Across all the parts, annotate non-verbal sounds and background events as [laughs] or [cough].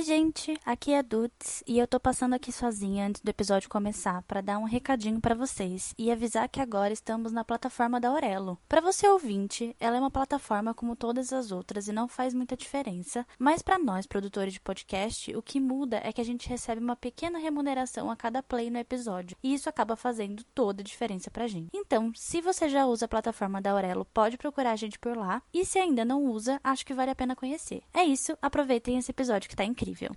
Oi, gente, aqui é Dudes e eu tô passando aqui sozinha antes do episódio começar para dar um recadinho para vocês e avisar que agora estamos na plataforma da Aurelo. Para você ouvinte, ela é uma plataforma como todas as outras e não faz muita diferença, mas para nós produtores de podcast, o que muda é que a gente recebe uma pequena remuneração a cada play no episódio e isso acaba fazendo toda a diferença pra gente. Então, se você já usa a plataforma da Aurelo, pode procurar a gente por lá e se ainda não usa, acho que vale a pena conhecer. É isso, aproveitem esse episódio que tá incrível incrível.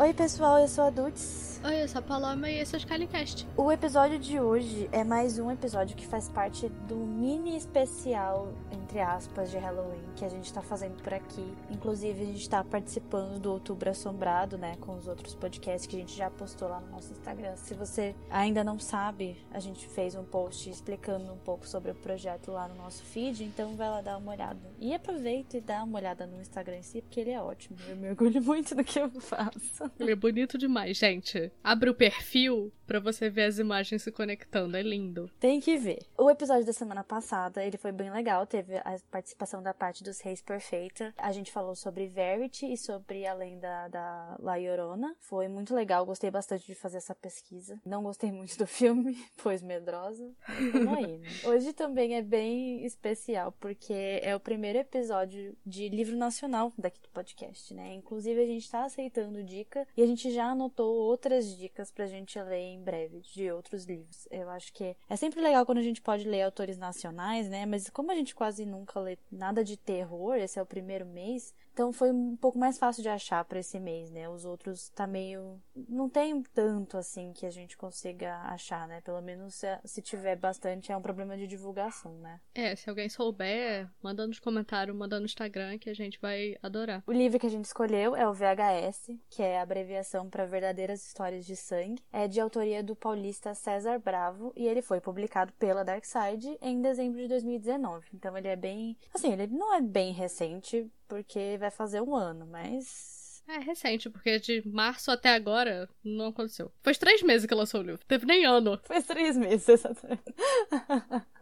Oi, pessoal, eu sou a Dudes Oi, eu sou a Paloma e esse é o Scalicast. O episódio de hoje é mais um episódio que faz parte do mini especial, entre aspas, de Halloween que a gente tá fazendo por aqui. Inclusive, a gente tá participando do Outubro Assombrado, né, com os outros podcasts que a gente já postou lá no nosso Instagram. Se você ainda não sabe, a gente fez um post explicando um pouco sobre o projeto lá no nosso feed, então vai lá dar uma olhada. E aproveita e dá uma olhada no Instagram em si, porque ele é ótimo. Eu me orgulho muito do que eu faço. Ele é bonito demais, gente. Abre o perfil para você ver as imagens se conectando, é lindo. Tem que ver. O episódio da semana passada, ele foi bem legal, teve a participação da parte dos Reis Perfeita. A gente falou sobre Verity e sobre a lenda da La Llorona. Foi muito legal, gostei bastante de fazer essa pesquisa. Não gostei muito do filme, [laughs] pois medrosa. Aí, né? Hoje também é bem especial, porque é o primeiro episódio de livro nacional daqui do podcast, né? Inclusive, a gente tá aceitando dica e a gente já anotou outras outras dicas pra gente ler em breve de outros livros. Eu acho que é sempre legal quando a gente pode ler autores nacionais, né? Mas como a gente quase nunca lê nada de terror, esse é o primeiro mês, então foi um pouco mais fácil de achar para esse mês, né? Os outros tá meio. Não tem tanto assim que a gente consiga achar, né? Pelo menos se, se tiver bastante, é um problema de divulgação, né? É, se alguém souber, manda nos comentários, manda no Instagram que a gente vai adorar. O livro que a gente escolheu é o VHS, que é a abreviação para Verdadeiras Histórias de Sangue. É de autoria do paulista César Bravo e ele foi publicado pela Darkside em dezembro de 2019. Então ele é bem. Assim, ele não é bem recente, porque vai fazer um ano, mas. É recente, porque de março até agora não aconteceu. Faz três meses que lançou o livro, teve nem ano. Faz três meses, [laughs] exatamente.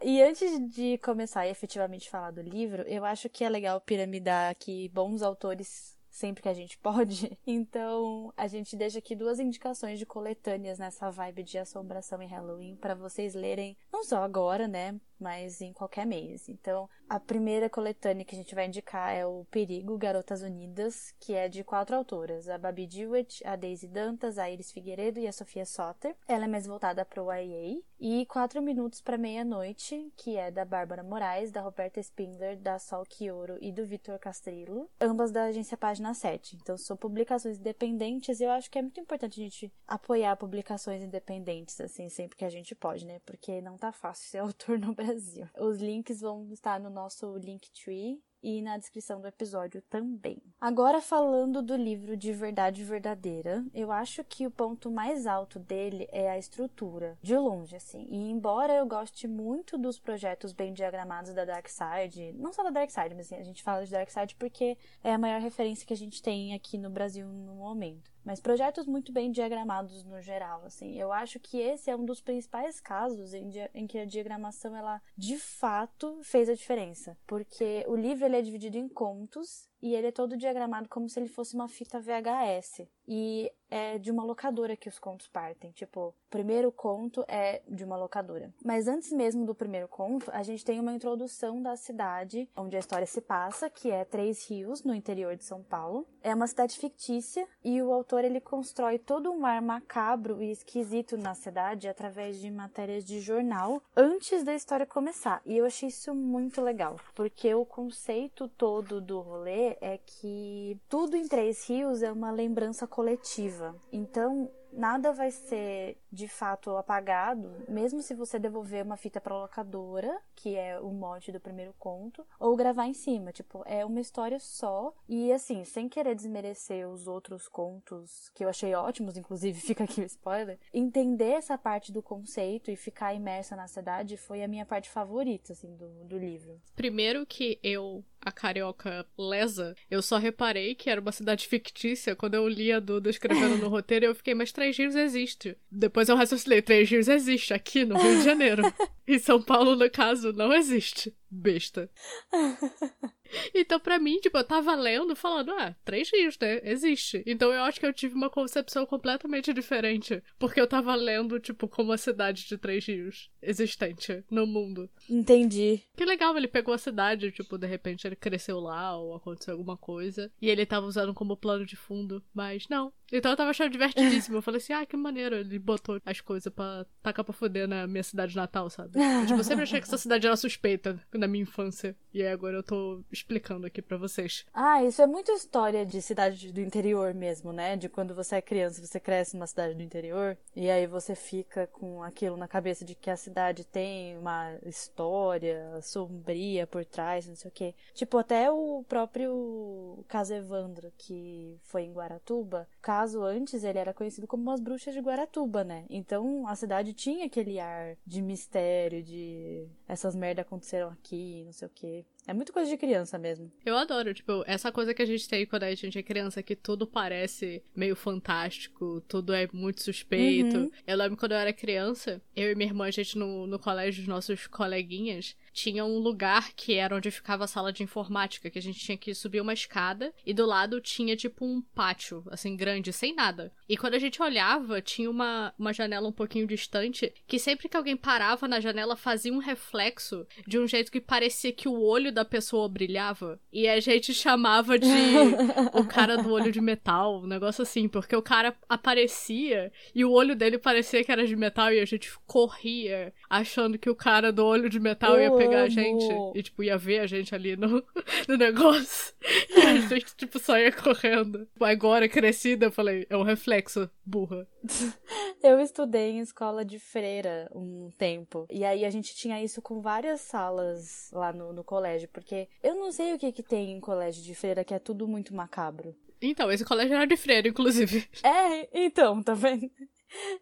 e antes de começar e efetivamente falar do livro, eu acho que é legal piramidar aqui bons autores sempre que a gente [laughs] pode. Então, a gente deixa aqui duas indicações de coletâneas nessa vibe de assombração e Halloween para vocês lerem, não só agora, né, mas em qualquer mês. Então, a primeira coletânea que a gente vai indicar é o Perigo Garotas Unidas, que é de quatro autoras: a Babi Dewitt, a Daisy Dantas, a Iris Figueiredo e a Sofia Soter. Ela é mais voltada para o YA. E Quatro Minutos para Meia-Noite, que é da Bárbara Moraes, da Roberta Spindler, da Sol Quioro e do Vitor Castrillo, ambas da agência Página 7. Então, são publicações independentes e eu acho que é muito importante a gente apoiar publicações independentes, assim, sempre que a gente pode, né? Porque não tá fácil ser [laughs] autor no Brasil. Os links vão estar no nosso Linktree e na descrição do episódio também. Agora falando do livro de Verdade Verdadeira, eu acho que o ponto mais alto dele é a estrutura, de longe assim. E embora eu goste muito dos projetos bem diagramados da Dark Side, não só da Dark Side, mas assim, a gente fala de Dark Side porque é a maior referência que a gente tem aqui no Brasil no momento mas projetos muito bem diagramados no geral, assim. Eu acho que esse é um dos principais casos em, em, que a diagramação ela de fato fez a diferença, porque o livro ele é dividido em contos e ele é todo diagramado como se ele fosse uma fita VHS. E é de uma locadora que os contos partem. Tipo, o primeiro conto é de uma locadora. Mas antes mesmo do primeiro conto, a gente tem uma introdução da cidade onde a história se passa, que é Três Rios, no interior de São Paulo. É uma cidade fictícia e o autor ele constrói todo um ar macabro e esquisito na cidade através de matérias de jornal antes da história começar. E eu achei isso muito legal, porque o conceito todo do rolê é que tudo em Três Rios é uma lembrança coletiva. Então, nada vai ser de fato apagado, mesmo se você devolver uma fita pra locadora, que é o mote do primeiro conto, ou gravar em cima. Tipo, é uma história só. E assim, sem querer desmerecer os outros contos, que eu achei ótimos, inclusive [laughs] fica aqui o spoiler, entender essa parte do conceito e ficar imersa na cidade foi a minha parte favorita, assim, do, do livro. Primeiro que eu a carioca lesa, eu só reparei que era uma cidade fictícia quando eu li a Duda escrevendo no roteiro e eu fiquei, mas Três Rios existe. Depois eu raciocinei, Três Rios existe aqui no Rio de Janeiro. [laughs] em São Paulo, no caso, não existe. Besta. [laughs] Então, pra mim, tipo, eu tava lendo falando, ah, três rios, né? Existe. Então eu acho que eu tive uma concepção completamente diferente. Porque eu tava lendo, tipo, como a cidade de três rios existente no mundo. Entendi. Que legal, ele pegou a cidade, tipo, de repente ele cresceu lá ou aconteceu alguma coisa. E ele tava usando como plano de fundo. Mas não. Então eu tava achando divertidíssimo. Eu falei assim, ah, que maneiro. Ele botou as coisas pra tacar pra foder na minha cidade natal, sabe? Eu, tipo, eu sempre achei que essa cidade era suspeita na minha infância. E aí agora eu tô explicando aqui para vocês. Ah, isso é muito história de cidade do interior mesmo, né? De quando você é criança, você cresce numa cidade do interior e aí você fica com aquilo na cabeça de que a cidade tem uma história sombria por trás, não sei o quê. Tipo, até o próprio caso Evandro, que foi em Guaratuba, caso antes ele era conhecido como as bruxas de Guaratuba, né? Então a cidade tinha aquele ar de mistério, de essas merda aconteceram aqui, não sei o quê. É muito coisa de criança mesmo. Eu adoro, tipo, essa coisa que a gente tem quando a gente é criança, que tudo parece meio fantástico, tudo é muito suspeito. Uhum. Eu lembro quando eu era criança, eu e minha irmã, a gente no, no colégio, os nossos coleguinhas, tinha um lugar que era onde ficava a sala de informática, que a gente tinha que subir uma escada e do lado tinha tipo um pátio, assim, grande, sem nada. E quando a gente olhava, tinha uma, uma janela um pouquinho distante, que sempre que alguém parava na janela fazia um reflexo de um jeito que parecia que o olho da pessoa brilhava. E a gente chamava de o cara do olho de metal, um negócio assim, porque o cara aparecia e o olho dele parecia que era de metal e a gente corria achando que o cara do olho de metal ia pegar pegar a gente e, tipo, ia ver a gente ali no, [laughs] no negócio. E a gente, tipo, saía correndo. Agora, crescida, eu falei, é um reflexo, burra. [laughs] Eu estudei em escola de freira um tempo. E aí a gente tinha isso com várias salas lá no, no colégio. Porque eu não sei o que, que tem em colégio de freira que é tudo muito macabro. Então, esse colégio era de freira, inclusive. É, então, tá vendo?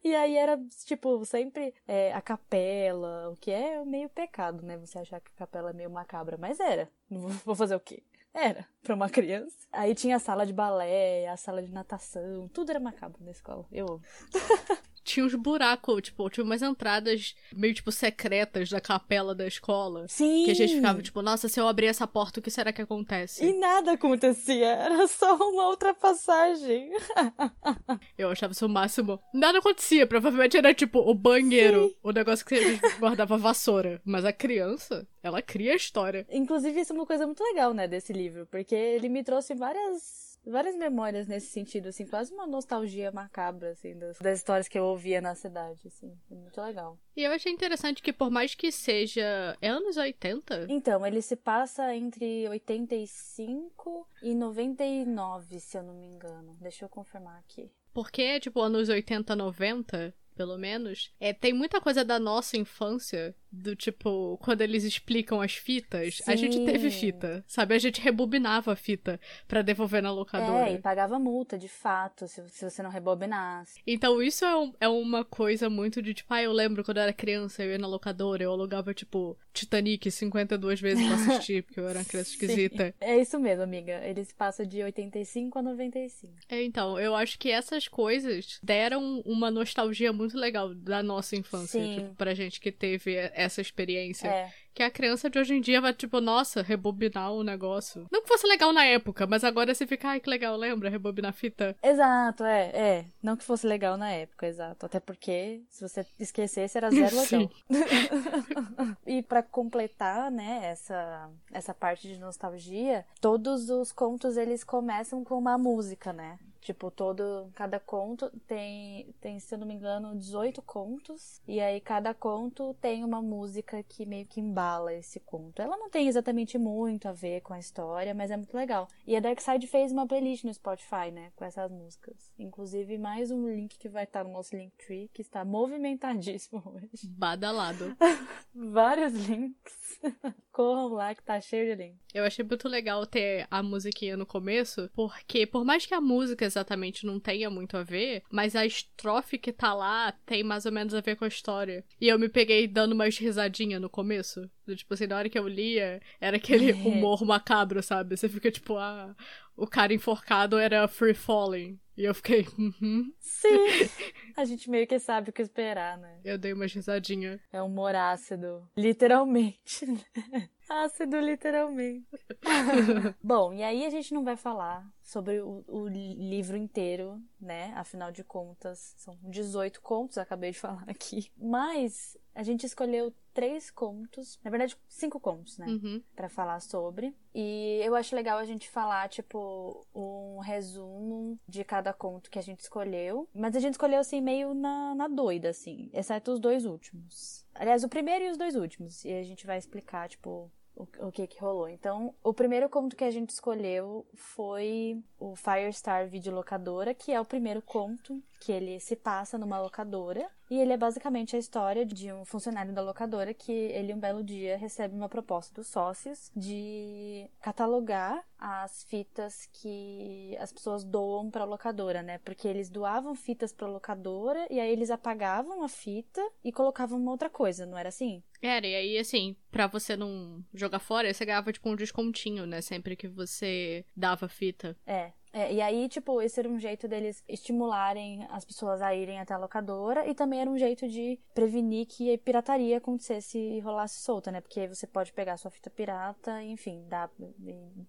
E aí era, tipo, sempre é, a capela, o que é meio pecado, né? Você achar que a capela é meio macabra, mas era. Vou fazer o quê? Era, pra uma criança. Aí tinha a sala de balé, a sala de natação, tudo era macabro na escola. Eu [laughs] tinha uns buracos, tipo, tinha umas entradas meio, tipo, secretas da capela da escola. Sim. Que a gente ficava, tipo, nossa, se eu abrir essa porta, o que será que acontece? E nada acontecia, era só uma outra passagem. [laughs] eu achava isso o máximo. Nada acontecia, provavelmente era, tipo, o banheiro, Sim. o negócio que a gente [laughs] guardava vassoura. Mas a criança, ela cria a história. Inclusive, isso é uma coisa muito legal, né, desse livro, porque ele me trouxe várias várias memórias nesse sentido, assim, quase uma nostalgia macabra, assim, das, das histórias que eu ouvia na cidade, assim. É muito legal. E eu achei interessante que, por mais que seja. É anos 80? Então, ele se passa entre 85 e 99, se eu não me engano. Deixa eu confirmar aqui. Porque, tipo, anos 80, 90, pelo menos, é, tem muita coisa da nossa infância do tipo, quando eles explicam as fitas, Sim. a gente teve fita, sabe? A gente rebobinava a fita para devolver na locadora. É, e pagava multa, de fato, se, se você não rebobinasse. Então isso é, um, é uma coisa muito de tipo, ah, eu lembro quando eu era criança, eu ia na locadora, eu alugava, tipo, Titanic 52 vezes pra assistir, porque eu era uma criança [laughs] esquisita. É isso mesmo, amiga. Eles passam de 85 a 95. É, então, eu acho que essas coisas deram uma nostalgia muito legal da nossa infância, Sim. tipo, pra gente que teve essa experiência. É. Que a criança de hoje em dia vai, tipo, nossa, rebobinar o negócio. Não que fosse legal na época, mas agora você fica, ai, que legal, lembra? Rebobinar fita. Exato, é, é. Não que fosse legal na época, exato. Até porque, se você esquecesse, era zero [laughs] legal. [laughs] e para completar, né, essa, essa parte de nostalgia, todos os contos, eles começam com uma música, né? Tipo, todo. Cada conto tem, tem, se eu não me engano, 18 contos. E aí cada conto tem uma música que meio que embala esse conto. Ela não tem exatamente muito a ver com a história, mas é muito legal. E a Darkside fez uma playlist no Spotify, né? Com essas músicas. Inclusive, mais um link que vai estar no nosso Linktree, que está movimentadíssimo [laughs] hoje. Badalado. [laughs] Vários links. [laughs] Corram lá que tá cheio de link. Eu achei muito legal ter a musiquinha no começo, porque por mais que a música exatamente não tenha muito a ver, mas a estrofe que tá lá tem mais ou menos a ver com a história. E eu me peguei dando umas risadinhas no começo. Tipo assim, na hora que eu lia, era aquele [laughs] é. humor macabro, sabe? Você fica tipo, ah, o cara enforcado era free falling. E eu fiquei, uhum. Sim. [laughs] A gente meio que sabe o que esperar, né? Eu dei uma risadinha. É humor ácido. Literalmente, né? Ácido, literalmente. [laughs] Bom, e aí a gente não vai falar sobre o, o, livro inteiro, né? Afinal de contas, são 18 contos, acabei de falar aqui. Mas a gente escolheu três contos, na verdade, cinco contos, né? Uhum. Pra falar sobre. E eu acho legal a gente falar, tipo, um resumo de cada conto que a gente escolheu. Mas a gente escolheu, assim, meio na, na doida, assim. Exceto os dois últimos. Aliás, o primeiro e os dois últimos. E a gente vai explicar, tipo, o, que que rolou. Então, o primeiro conto que a gente escolheu foi o Firestar Videolocadora, que é o primeiro conto que ele se passa numa locadora. E ele é basicamente a história de um funcionário da locadora que ele um belo dia recebe uma proposta dos sócios de catalogar as fitas que as pessoas doam para a locadora, né? Porque eles doavam fitas para a locadora e aí eles apagavam a fita e colocavam uma outra coisa, não era assim? Era, e aí assim, para você não jogar fora, você ganhava tipo um descontinho, né, sempre que você dava fita. É. É, e aí, tipo, esse era um jeito deles estimularem as pessoas a irem até a locadora e também era um jeito de prevenir que a pirataria acontecesse e rolasse solta, né? Porque você pode pegar sua fita pirata, enfim, dar,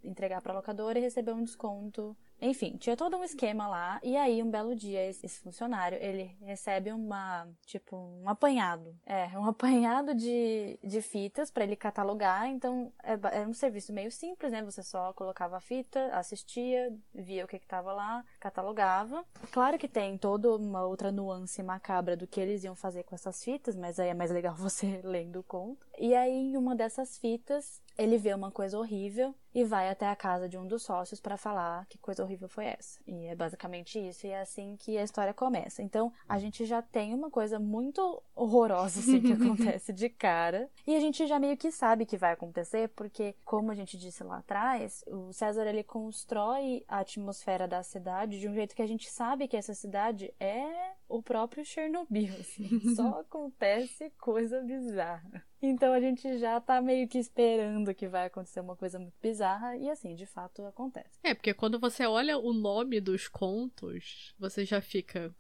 entregar pra locadora e receber um desconto enfim, tinha todo um esquema lá. E aí, um belo dia, esse funcionário, ele recebe uma, tipo, um apanhado. É, um [laughs] apanhado de, de fitas para ele catalogar. Então, é, é, um serviço meio simples, né? Você só colocava a fita, assistia, via o que que tava lá, catalogava. Claro que tem toda uma outra nuance macabra do que eles iam fazer com essas fitas, mas aí é mais legal [laughs] você lendo o conto. E aí, em uma dessas fitas, ele vê uma coisa horrível e vai até a casa de um dos sócios para falar que coisa horrível foi essa. E é basicamente isso, e é assim que a história começa. Então, a gente já tem uma coisa muito horrorosa assim que [laughs] acontece de cara, e a gente já meio que sabe que vai acontecer, porque como a gente disse lá atrás, o César ele constrói a atmosfera da cidade de um jeito que a gente sabe que essa cidade é o próprio Chernobyl, assim. [laughs] Só acontece coisa bizarra. Então a gente já tá meio que esperando que vai acontecer uma coisa muito bizarra e assim, de fato acontece. É, porque quando você olha o nome dos contos, você já fica.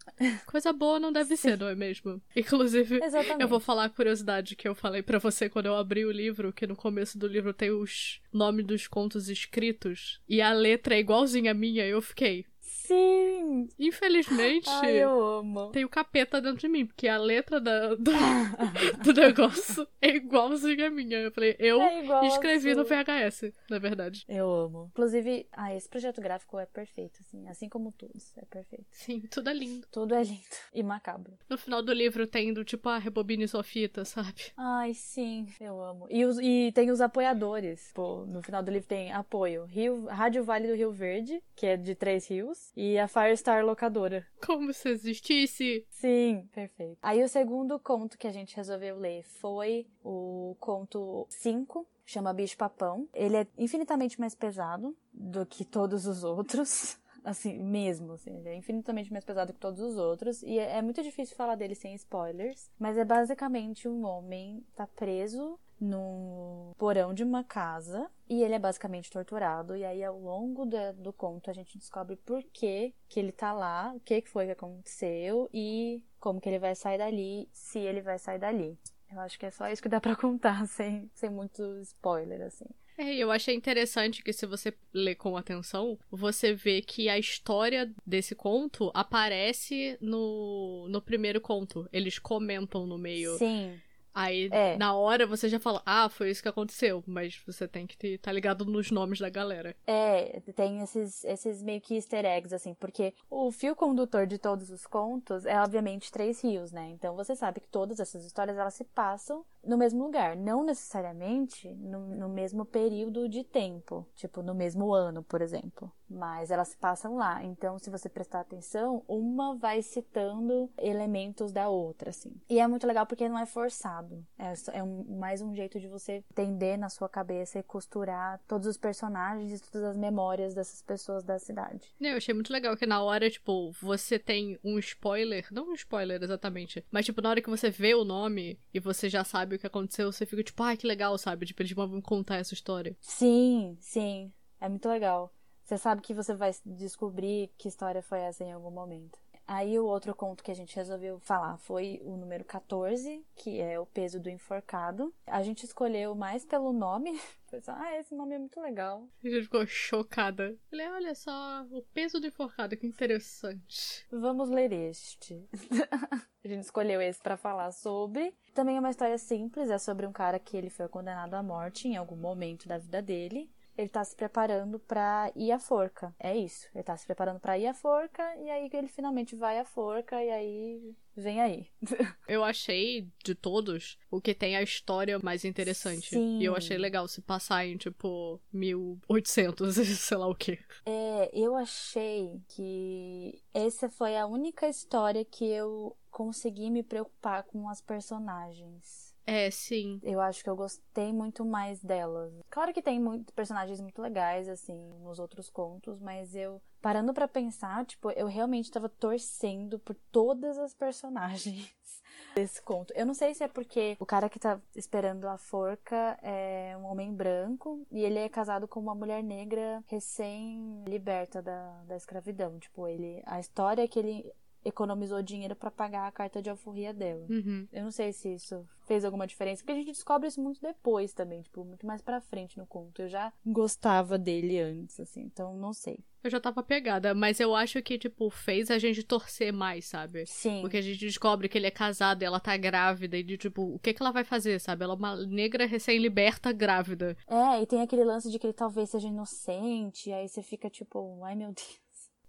Coisa boa não deve [laughs] ser, não é mesmo? Inclusive, Exatamente. eu vou falar a curiosidade que eu falei para você quando eu abri o livro, que no começo do livro tem os nomes dos contos escritos e a letra é igualzinha a minha, eu fiquei. Sim! Infelizmente, Ai, eu amo. tem o capeta dentro de mim, porque a letra da, do, [laughs] do negócio é igualzinha a minha. Eu falei, eu é escrevi no VHS, na verdade. Eu amo. Inclusive, ah, esse projeto gráfico é perfeito, assim, assim como todos, é perfeito. Sim, tudo é lindo. Tudo é lindo. E macabro. No final do livro tem do tipo, ah, rebobine sua fita, sabe? Ai, sim, eu amo. E, os, e tem os apoiadores. Pô, no final do livro tem apoio. Rio, Rádio Vale do Rio Verde, que é de Três Rios e a Firestar Locadora. Como se existisse! Sim, perfeito. Aí o segundo conto que a gente resolveu ler foi o conto 5, chama Bicho Papão. Ele é infinitamente mais pesado do que todos os outros. [laughs] Assim, mesmo, assim, ele é infinitamente mais pesado que todos os outros. E é, é muito difícil falar dele sem spoilers. Mas é basicamente um homem tá preso no porão de uma casa e ele é basicamente torturado. E aí, ao longo do, do conto, a gente descobre por que, que ele tá lá, o que foi que aconteceu e como que ele vai sair dali, se ele vai sair dali. Eu acho que é só isso que dá para contar, [laughs] sem, sem muito spoiler, assim. É, eu achei interessante que se você ler com atenção, você vê que a história desse conto aparece no, no primeiro conto. Eles comentam no meio. Sim Aí, é. na hora, você já fala, ah, foi isso que aconteceu. Mas você tem que estar tá ligado nos nomes da galera. É, tem esses, esses meio que easter eggs, assim, porque o fio condutor de todos os contos é, obviamente, Três Rios, né? Então você sabe que todas essas histórias, elas se passam no mesmo lugar. Não necessariamente no, no mesmo período de tempo. Tipo, no mesmo ano, por exemplo. Mas elas se passam lá. Então, se você prestar atenção, uma vai citando elementos da outra, assim. E é muito legal porque não é forçado. É, é um, mais um jeito de você entender na sua cabeça e costurar todos os personagens e todas as memórias dessas pessoas da cidade. Eu achei muito legal que na hora, tipo, você tem um spoiler, não um spoiler exatamente, mas tipo, na hora que você vê o nome e você já sabe o que aconteceu, você fica tipo, ai, ah, que legal, sabe? Tipo, eles vão contar essa história. Sim, sim. É muito legal. Você sabe que você vai descobrir que história foi essa em algum momento. Aí o outro conto que a gente resolveu falar foi o número 14, que é o peso do enforcado. A gente escolheu mais pelo nome. [laughs] Pensou, ah, esse nome é muito legal. A gente ficou chocada. Falei, olha só, o peso do enforcado, que interessante. Vamos ler este. [laughs] a gente escolheu esse para falar sobre. Também é uma história simples, é sobre um cara que ele foi condenado à morte em algum momento da vida dele ele tá se preparando para ir à forca. É isso. Ele tá se preparando para ir à forca e aí ele finalmente vai à forca e aí vem aí. [laughs] eu achei de todos o que tem a história mais interessante. Sim. E eu achei legal se passar em tipo 1800, sei lá o quê. É, eu achei que essa foi a única história que eu consegui me preocupar com as personagens. É, sim. Eu acho que eu gostei muito mais delas. Claro que tem muito, personagens muito legais, assim, nos outros contos, mas eu, parando para pensar, tipo, eu realmente tava torcendo por todas as personagens [laughs] desse conto. Eu não sei se é porque o cara que tá esperando a forca é um homem branco e ele é casado com uma mulher negra recém-liberta da, da escravidão. Tipo, ele. A história é que ele economizou dinheiro para pagar a carta de alforria dela. Uhum. Eu não sei se isso fez alguma diferença, porque a gente descobre isso muito depois também, tipo, muito mais pra frente no conto. Eu já gostava dele antes, assim, então não sei. Eu já tava pegada, mas eu acho que, tipo, fez a gente torcer mais, sabe? Sim. Porque a gente descobre que ele é casado e ela tá grávida, e de, tipo, o que que ela vai fazer, sabe? Ela é uma negra recém-liberta grávida. É, e tem aquele lance de que ele talvez seja inocente, e aí você fica tipo, ai meu Deus.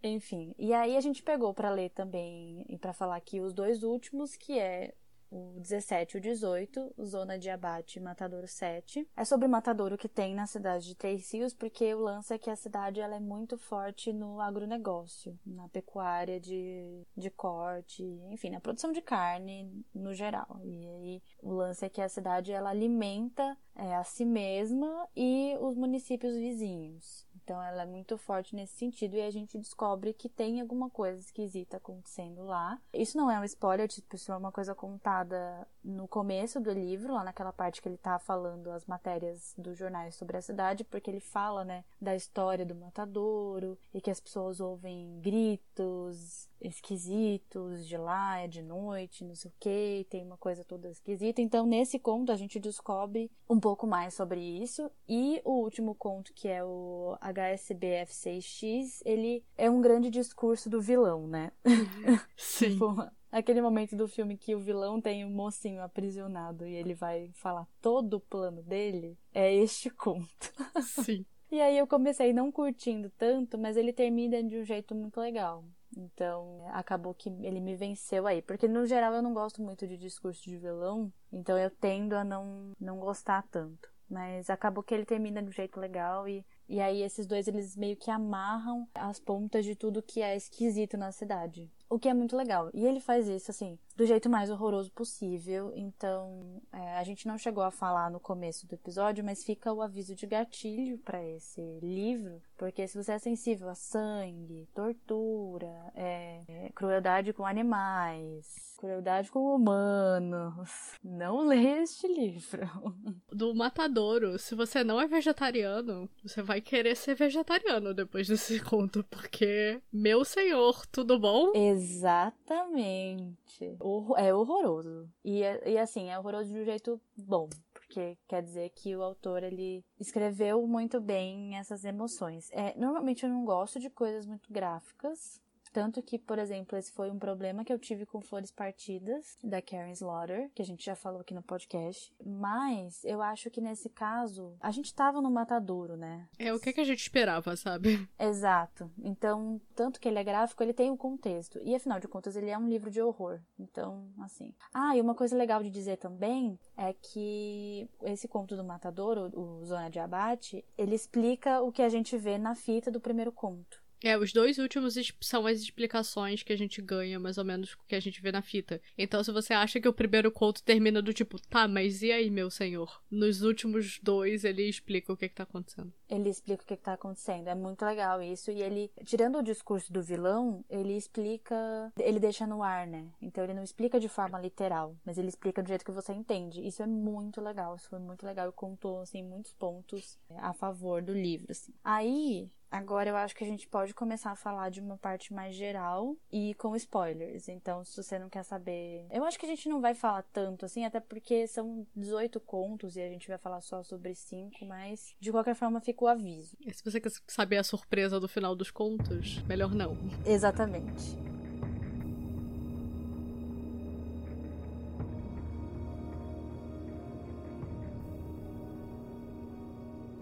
Enfim, e aí a gente pegou para ler também e para falar aqui os dois últimos, que é o 17 e o 18, Zona de Abate Matadouro 7. É sobre o matadouro que tem na cidade de Três Rios, porque o lance é que a cidade ela é muito forte no agronegócio, na pecuária de, de corte, enfim, na produção de carne no geral. E aí o lance é que a cidade ela alimenta é, a si mesma e os municípios vizinhos. Então ela é muito forte nesse sentido e a gente descobre que tem alguma coisa esquisita acontecendo lá. Isso não é um spoiler, tipo, isso é uma coisa contada no começo do livro, lá naquela parte que ele tá falando as matérias dos jornais sobre a cidade, porque ele fala, né, da história do matadouro e que as pessoas ouvem gritos esquisitos de lá, é de noite, não sei o que, tem uma coisa toda esquisita. Então, nesse conto, a gente descobre um pouco mais sobre isso. E o último conto, que é o HSBF6X, ele é um grande discurso do vilão, né? [laughs] Sim. tipo, aquele momento do filme que o vilão tem o um mocinho aprisionado e ele vai falar todo o plano dele, é este conto. Sim. [laughs] e aí eu comecei não curtindo tanto, mas ele termina de um jeito muito legal. Então, acabou que ele me venceu aí. Porque, no geral, eu não gosto muito de discurso de vilão. Então, eu tendo a não, não gostar tanto. Mas acabou que ele termina de um jeito legal e, e aí esses dois eles meio que amarram as pontas de tudo que é esquisito na cidade. O que é muito legal. E ele faz isso, assim, do jeito mais horroroso possível. Então, é, a gente não chegou a falar no começo do episódio, mas fica o aviso de gatilho para esse livro. Porque se você é sensível a sangue, tortura, é, é, crueldade com animais, crueldade com humanos, [laughs] não lê este livro. [laughs] Do Matadouro, se você não é vegetariano, você vai querer ser vegetariano depois desse [laughs] conto, porque, meu senhor, tudo bom? Exatamente. É horroroso. E, e assim, é horroroso de um jeito bom. Porque quer dizer que o autor ele escreveu muito bem essas emoções. É, normalmente eu não gosto de coisas muito gráficas, Tanto que, por exemplo, esse foi um problema que eu tive com Flores Partidas, da Karen Slaughter, que a gente já falou aqui no podcast. Mas eu acho que nesse caso, a gente tava no matadouro, né? É o que, que a gente esperava, sabe? Exato. Então, tanto que ele é gráfico, ele tem o um contexto. E afinal de contas, ele é um livro de horror. Então, assim. Ah, e uma coisa legal de dizer também é que esse conto do Matadouro, o Zona de Abate, ele explica o que a gente vê na fita do primeiro conto. É, os dois últimos são as explicações que a gente ganha, mais ou menos, que a gente vê na fita. Então, se você acha que o primeiro conto termina do tipo, tá, mas e aí, meu senhor? Nos últimos dois, ele explica o que, que tá acontecendo. Ele explica o que, que tá acontecendo. É muito legal isso. E ele, tirando o discurso do vilão, ele explica. Ele deixa no ar, né? Então, ele não explica de forma literal, mas ele explica do jeito que você entende. Isso é muito legal. Isso foi muito legal e contou, assim, muitos pontos a favor do livro, assim. Aí, Agora eu acho que a gente pode começar a falar de uma parte mais geral e com spoilers. Então, se você não quer saber. Eu acho que a gente não vai falar tanto assim, até porque são 18 contos e a gente vai falar só sobre 5, mas de qualquer forma fica o aviso. E se você quer saber a surpresa do final dos contos, melhor não. Exatamente.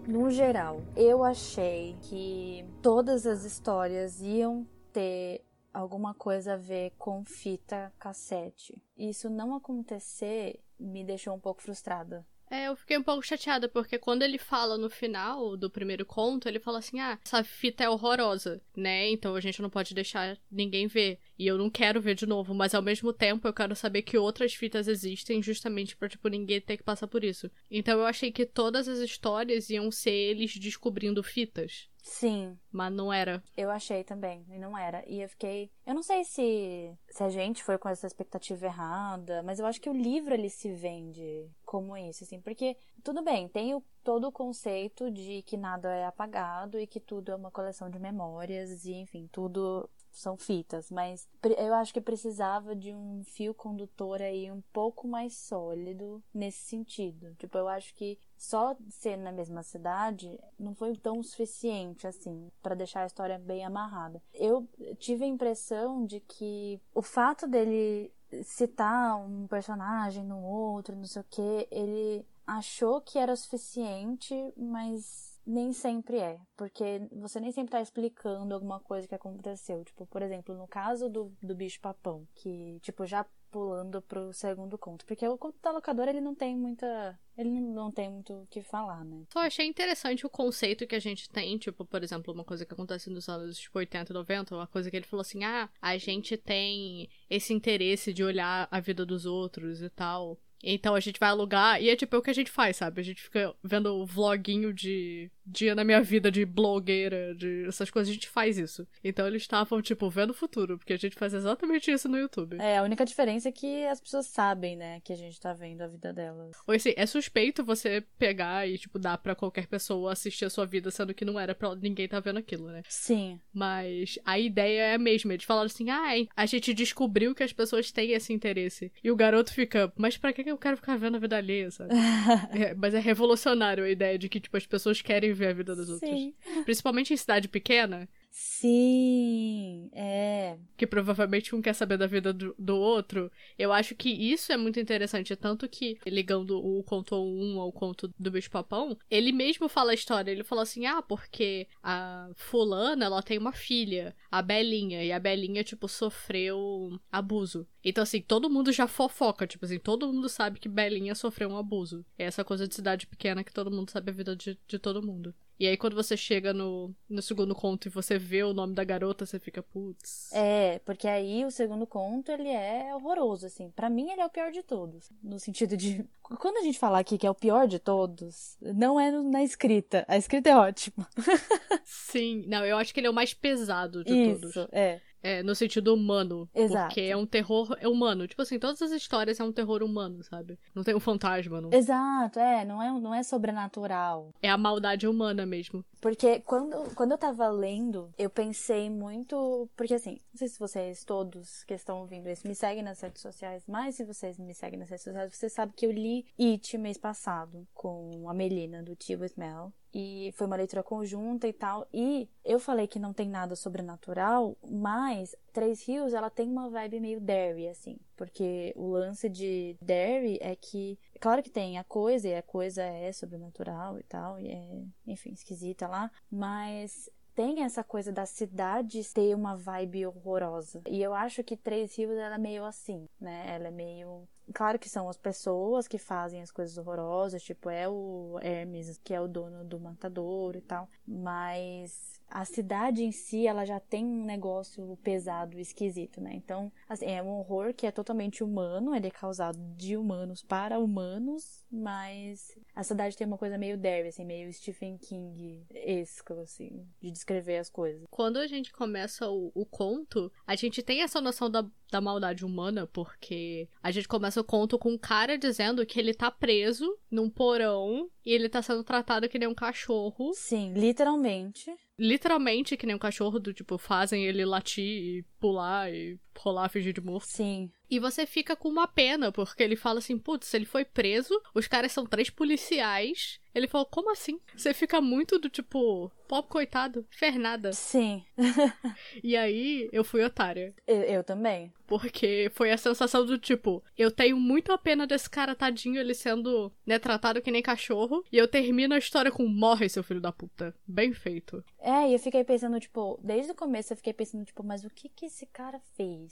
no geral, eu achei que todas as histórias iam ter alguma coisa a ver com fita cassete. Isso não acontecer me deixou um pouco frustrada. É, eu fiquei um pouco chateada, porque quando ele fala no final do primeiro conto, ele fala assim: ah, essa fita é horrorosa, né? Então a gente não pode deixar ninguém ver. E eu não quero ver de novo, mas ao mesmo tempo eu quero saber que outras fitas existem justamente pra, tipo, ninguém ter que passar por isso. Então eu achei que todas as histórias iam ser eles descobrindo fitas. Sim. Mas não era. Eu achei também, e não era. E eu fiquei. Eu não sei se, se a gente foi com essa expectativa errada, mas eu acho que o livro ele se vende como isso, assim, porque tudo bem, tem o, todo o conceito de que nada é apagado e que tudo é uma coleção de memórias e, enfim, tudo são fitas, mas eu acho que precisava de um fio condutor aí um pouco mais sólido nesse sentido. Tipo, eu acho que só ser na mesma cidade não foi tão suficiente assim para deixar a história bem amarrada. Eu tive a impressão de que o fato dele citar um personagem no outro, não sei o que, ele achou que era suficiente, mas nem sempre é, porque você nem sempre tá explicando alguma coisa que aconteceu. Tipo, por exemplo, no caso do, do bicho papão, que, tipo, já pulando pro segundo conto. Porque o conto da locadora, ele não tem muita. Ele não tem muito o que falar, né? Só achei interessante o conceito que a gente tem, tipo, por exemplo, uma coisa que acontece nos anos tipo, 80 e 90, uma coisa que ele falou assim: ah, a gente tem esse interesse de olhar a vida dos outros e tal. Então a gente vai alugar e é tipo é o que a gente faz, sabe? A gente fica vendo o vloguinho de dia na minha vida de blogueira, de essas coisas, a gente faz isso. Então eles estavam, tipo, vendo o futuro, porque a gente faz exatamente isso no YouTube. É, a única diferença é que as pessoas sabem, né, que a gente tá vendo a vida delas. Ou assim, é suspeito você pegar e, tipo, dar para qualquer pessoa assistir a sua vida, sendo que não era pra ninguém tá vendo aquilo, né? Sim. Mas a ideia é a mesma. Eles falaram assim, ai, ah, a gente descobriu que as pessoas têm esse interesse. E o garoto fica, mas pra que eu quero ficar vendo a vida alheia, sabe? [laughs] é, mas é revolucionário a ideia de que, tipo, as pessoas querem ver a vida dos Sim. outros. Principalmente em cidade pequena. Sim, é. Que provavelmente um quer saber da vida do, do outro. Eu acho que isso é muito interessante. Tanto que, ligando o conto 1 ao conto do bicho papão, ele mesmo fala a história. Ele fala assim: ah, porque a fulana, ela tem uma filha, a Belinha. E a Belinha, tipo, sofreu abuso. Então, assim, todo mundo já fofoca. Tipo assim, todo mundo sabe que Belinha sofreu um abuso. É essa coisa de cidade pequena que todo mundo sabe a vida de, de todo mundo. E aí, quando você chega no, no segundo conto e você vê o nome da garota, você fica, putz. É, porque aí o segundo conto, ele é horroroso, assim. para mim, ele é o pior de todos. No sentido de. [laughs] Quando a gente falar aqui que é o pior de todos, não é na escrita. A escrita é ótima. [laughs] Sim, não, eu acho que ele é o mais pesado de Isso, todos. É. É, no sentido humano. Exato. Porque é um terror humano. Tipo assim, todas as histórias é um terror humano, sabe? Não tem um fantasma, não. Exato, é. Não é, não é sobrenatural. É a maldade humana mesmo. Porque quando, quando eu tava lendo, eu pensei muito. Porque assim, não sei se vocês todos que estão ouvindo isso me seguem nas redes sociais, mas se vocês me seguem nas redes sociais, vocês sabem que eu li It mês passado com a Melina do Tio Smell. E foi uma leitura conjunta e tal. E eu falei que não tem nada sobrenatural, mas Três Rios ela tem uma vibe meio Derry, assim. Porque o lance de Derry é que, claro que tem a coisa, e a coisa é sobrenatural e tal, e é, enfim, esquisita lá, mas tem essa coisa da cidade ter uma vibe horrorosa. E eu acho que Três Rios ela é meio assim, né? Ela é meio Claro que são as pessoas que fazem as coisas horrorosas, tipo, é o Hermes, que é o dono do matador e tal, mas a cidade em si, ela já tem um negócio pesado, esquisito, né? Então, assim, é um horror que é totalmente humano, ele é causado de humanos para humanos, mas a cidade tem uma coisa meio Derry, assim, meio Stephen King-esco, assim, de descrever as coisas. Quando a gente começa o, o conto, a gente tem essa noção da, da maldade humana, porque a gente começa o conto com um cara dizendo que ele tá preso num porão e ele tá sendo tratado que nem um cachorro. Sim, literalmente literalmente que nem um cachorro do tipo, fazem ele latir e pular e rolar, fingir de morto. Sim. E você fica com uma pena, porque ele fala assim, putz, ele foi preso, os caras são três policiais. Ele falou, como assim? Você fica muito do tipo, pop coitado, fernada. Sim. [laughs] e aí, eu fui otária. Eu, eu, também. Porque foi a sensação do tipo, eu tenho muito a pena desse cara tadinho, ele sendo, né, tratado que nem cachorro. E eu termino a história com morre, seu filho da puta. Bem feito. É, e eu fiquei pensando, tipo, desde o começo eu fiquei pensando, tipo, mas o que que esse cara fez?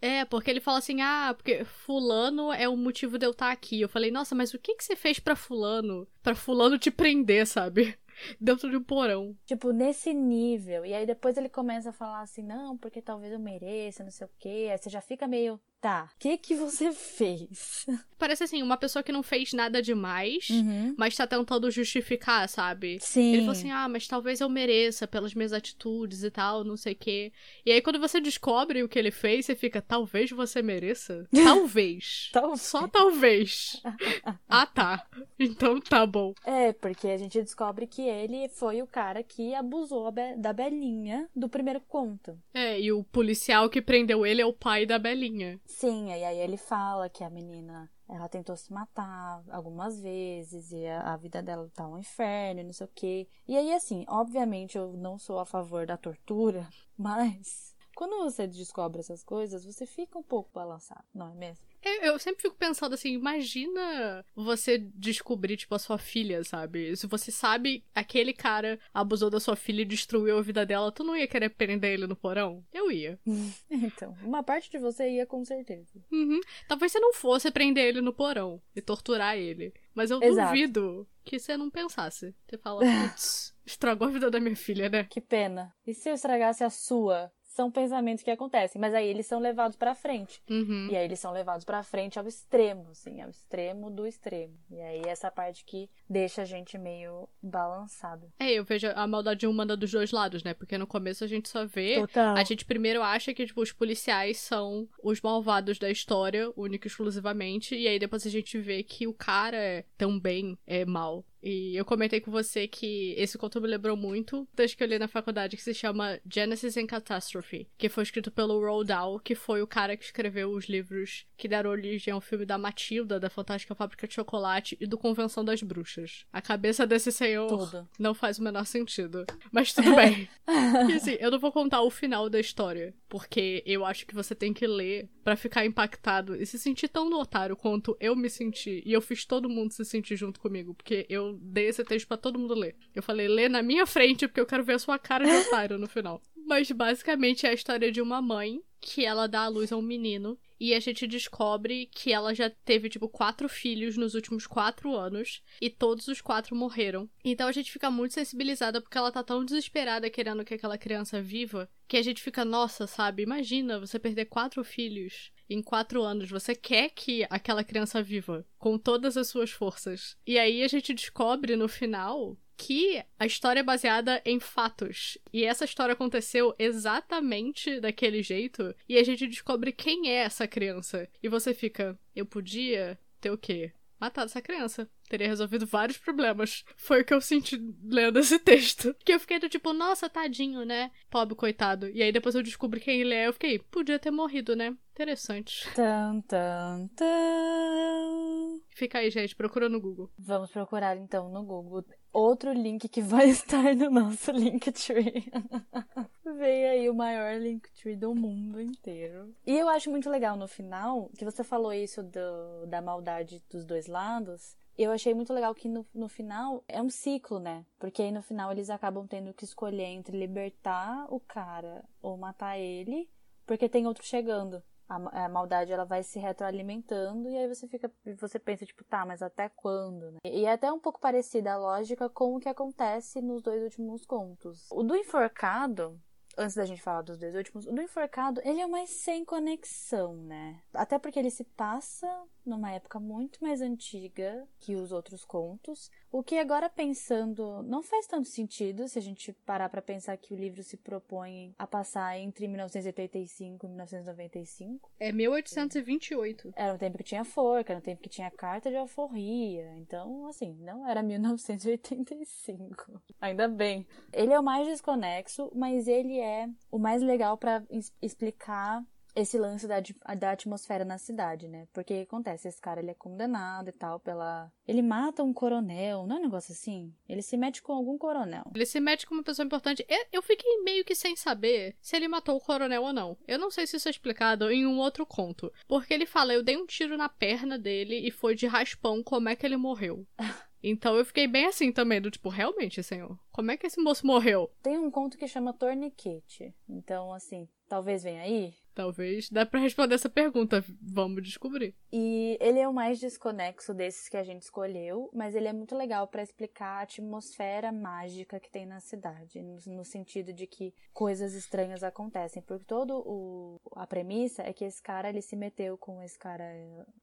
É, porque ele fala assim, ah, porque fulano é o motivo de eu estar aqui. Eu falei, nossa, mas o que, que você fez para fulano? para fulano te prender, sabe? [laughs] Dentro de um porão. Tipo, nesse nível. E aí depois ele começa a falar assim, não, porque talvez eu mereça, não sei o quê. Aí você já fica meio, tá, o que que você fez? [laughs] Parece assim, uma pessoa que não fez nada demais, uhum. mas tá tentando justificar, sabe? Sim. Ele falou assim, ah, mas talvez eu mereça pelas minhas atitudes e tal, não sei o quê. E aí quando você descobre o que ele fez, você fica, talvez você mereça? [laughs] Talvez. talvez. Só talvez. [laughs] ah, tá. Então tá bom. É, porque a gente descobre que ele foi o cara que abusou da Belinha do primeiro conto. É, e o policial que prendeu ele é o pai da Belinha. Sim, e aí ele fala que a menina ela tentou se matar algumas vezes e a, a, vida dela tá um inferno, não sei o quê. E aí, assim, obviamente eu não sou a favor da tortura, [laughs] mas quando você descobre essas coisas, você fica um pouco balançado, não é mesmo? É, eu sempre fico pensando assim, imagina você descobrir, tipo, a sua filha, sabe? Se você sabe aquele cara abusou da sua filha e destruiu a vida dela, tu não ia querer prender ele no porão? Eu ia. [laughs] então, uma parte de você ia com certeza. Uhum. Talvez você não fosse prender ele no porão e torturar ele. Mas eu Exato. duvido que você não pensasse. Você fala, [laughs] putz, estragou a vida da minha filha, né? Que pena. E se eu estragasse a sua? São pensamentos que acontecem, mas aí eles são levados para frente. Uhum. E aí eles são levados para frente ao extremo, assim, ao extremo do extremo. E aí essa parte que deixa a gente meio balançado. É, eu vejo a maldade humana dos dois lados, né? Porque no começo a gente só vê, Total. a gente primeiro acha que tipo os policiais são os malvados da história, única e exclusivamente, e aí depois a gente vê que o cara é também é mal. E eu comentei com você que esse conto me lembrou muito das que eu li na faculdade, que se chama Genesis and Catastrophe, que foi escrito pelo Roald Dahl, que foi o cara que escreveu os livros que deram origem ao filme da Matilda, da Fantástica Fábrica de Chocolate e do Convenção das Bruxas. A cabeça desse senhor tudo. não faz o menor sentido. Mas tudo bem. [laughs] e assim, eu não vou contar o final da história, porque eu acho que você tem que ler para ficar impactado e se sentir tão no otário quanto eu me senti. E eu fiz todo mundo se sentir junto comigo, porque eu dei esse texto para todo mundo ler. Eu falei, lê na minha frente, porque eu quero ver a sua cara de otário no final. [laughs] Mas basicamente é a história de uma mãe que ela dá à luz a um menino. E a gente descobre que ela já teve, tipo, quatro filhos nos últimos quatro anos. E todos os quatro morreram. Então a gente fica muito sensibilizada porque ela tá tão desesperada querendo que aquela criança viva. Que a gente fica, nossa, sabe? Imagina você perder quatro filhos em quatro anos, você quer que aquela criança viva com todas as suas forças. E aí a gente descobre no final que a história é baseada em fatos. E essa história aconteceu exatamente daquele jeito. E a gente descobre quem é essa criança. E você fica, eu podia ter o quê? Matado essa criança. Teria resolvido vários problemas. Foi o que eu senti lendo esse texto. Que eu fiquei do tipo, nossa, tadinho, né? Pobre coitado. E aí depois eu descobri quem ele é. Eu fiquei, podia ter morrido, né? Interessante. Tan, tan, tan. Fica aí, gente, procura no Google. Vamos procurar então no Google. Outro link que vai [laughs] estar no nosso Linktree. Veio aí o maior Linktree do mundo inteiro. E eu acho muito legal no final, que você falou isso do, da maldade dos dois lados. Eu achei muito legal que no, no final é um ciclo, né? Porque aí no final eles acabam tendo que escolher entre libertar o cara ou matar ele, porque tem outro chegando a, a, maldade ela vai se retroalimentando e aí você fica você pensa tipo tá mas até quando né? e é até um pouco parecida a lógica com o que acontece nos dois últimos contos o do enforcado antes da gente falar dos dois últimos, o do enforcado, ele é mais sem conexão, né? Até porque ele se passa numa época muito mais antiga que os outros contos, o que agora pensando não faz tanto sentido se a gente parar para pensar que o livro se propõe a passar entre 1985 e 1995. É 1828. Era um tempo que tinha forca, era um tempo que tinha carta de alforria. Então, assim, não era 1985. Ainda bem. Ele é o mais desconexo, mas ele é o mais legal para explicar esse lance da, da atmosfera na cidade, né? Porque o que acontece? Esse cara ele é condenado e tal pela. Ele mata um coronel, não é um negócio assim? Ele se mete com algum coronel. Ele se mete com uma pessoa importante. Eu fiquei meio que sem saber se ele matou o coronel ou não. Eu não sei se isso é explicado em um outro conto. Porque ele fala: eu dei um tiro na perna dele e foi de raspão, como é que ele morreu? [laughs] Então eu fiquei bem assim também, do tipo, realmente, senhor, como é que esse moço morreu? Tem um conto que chama Torniquete. Então, assim, talvez venha aí. Talvez dá para responder essa pergunta. Vamos descobrir. E ele é o mais desconexo desses que a gente escolheu, mas ele é muito legal para explicar a atmosfera mágica que tem na cidade, no, sentido de que coisas estranhas acontecem, porque todo o a premissa é que esse cara ele se meteu com esse cara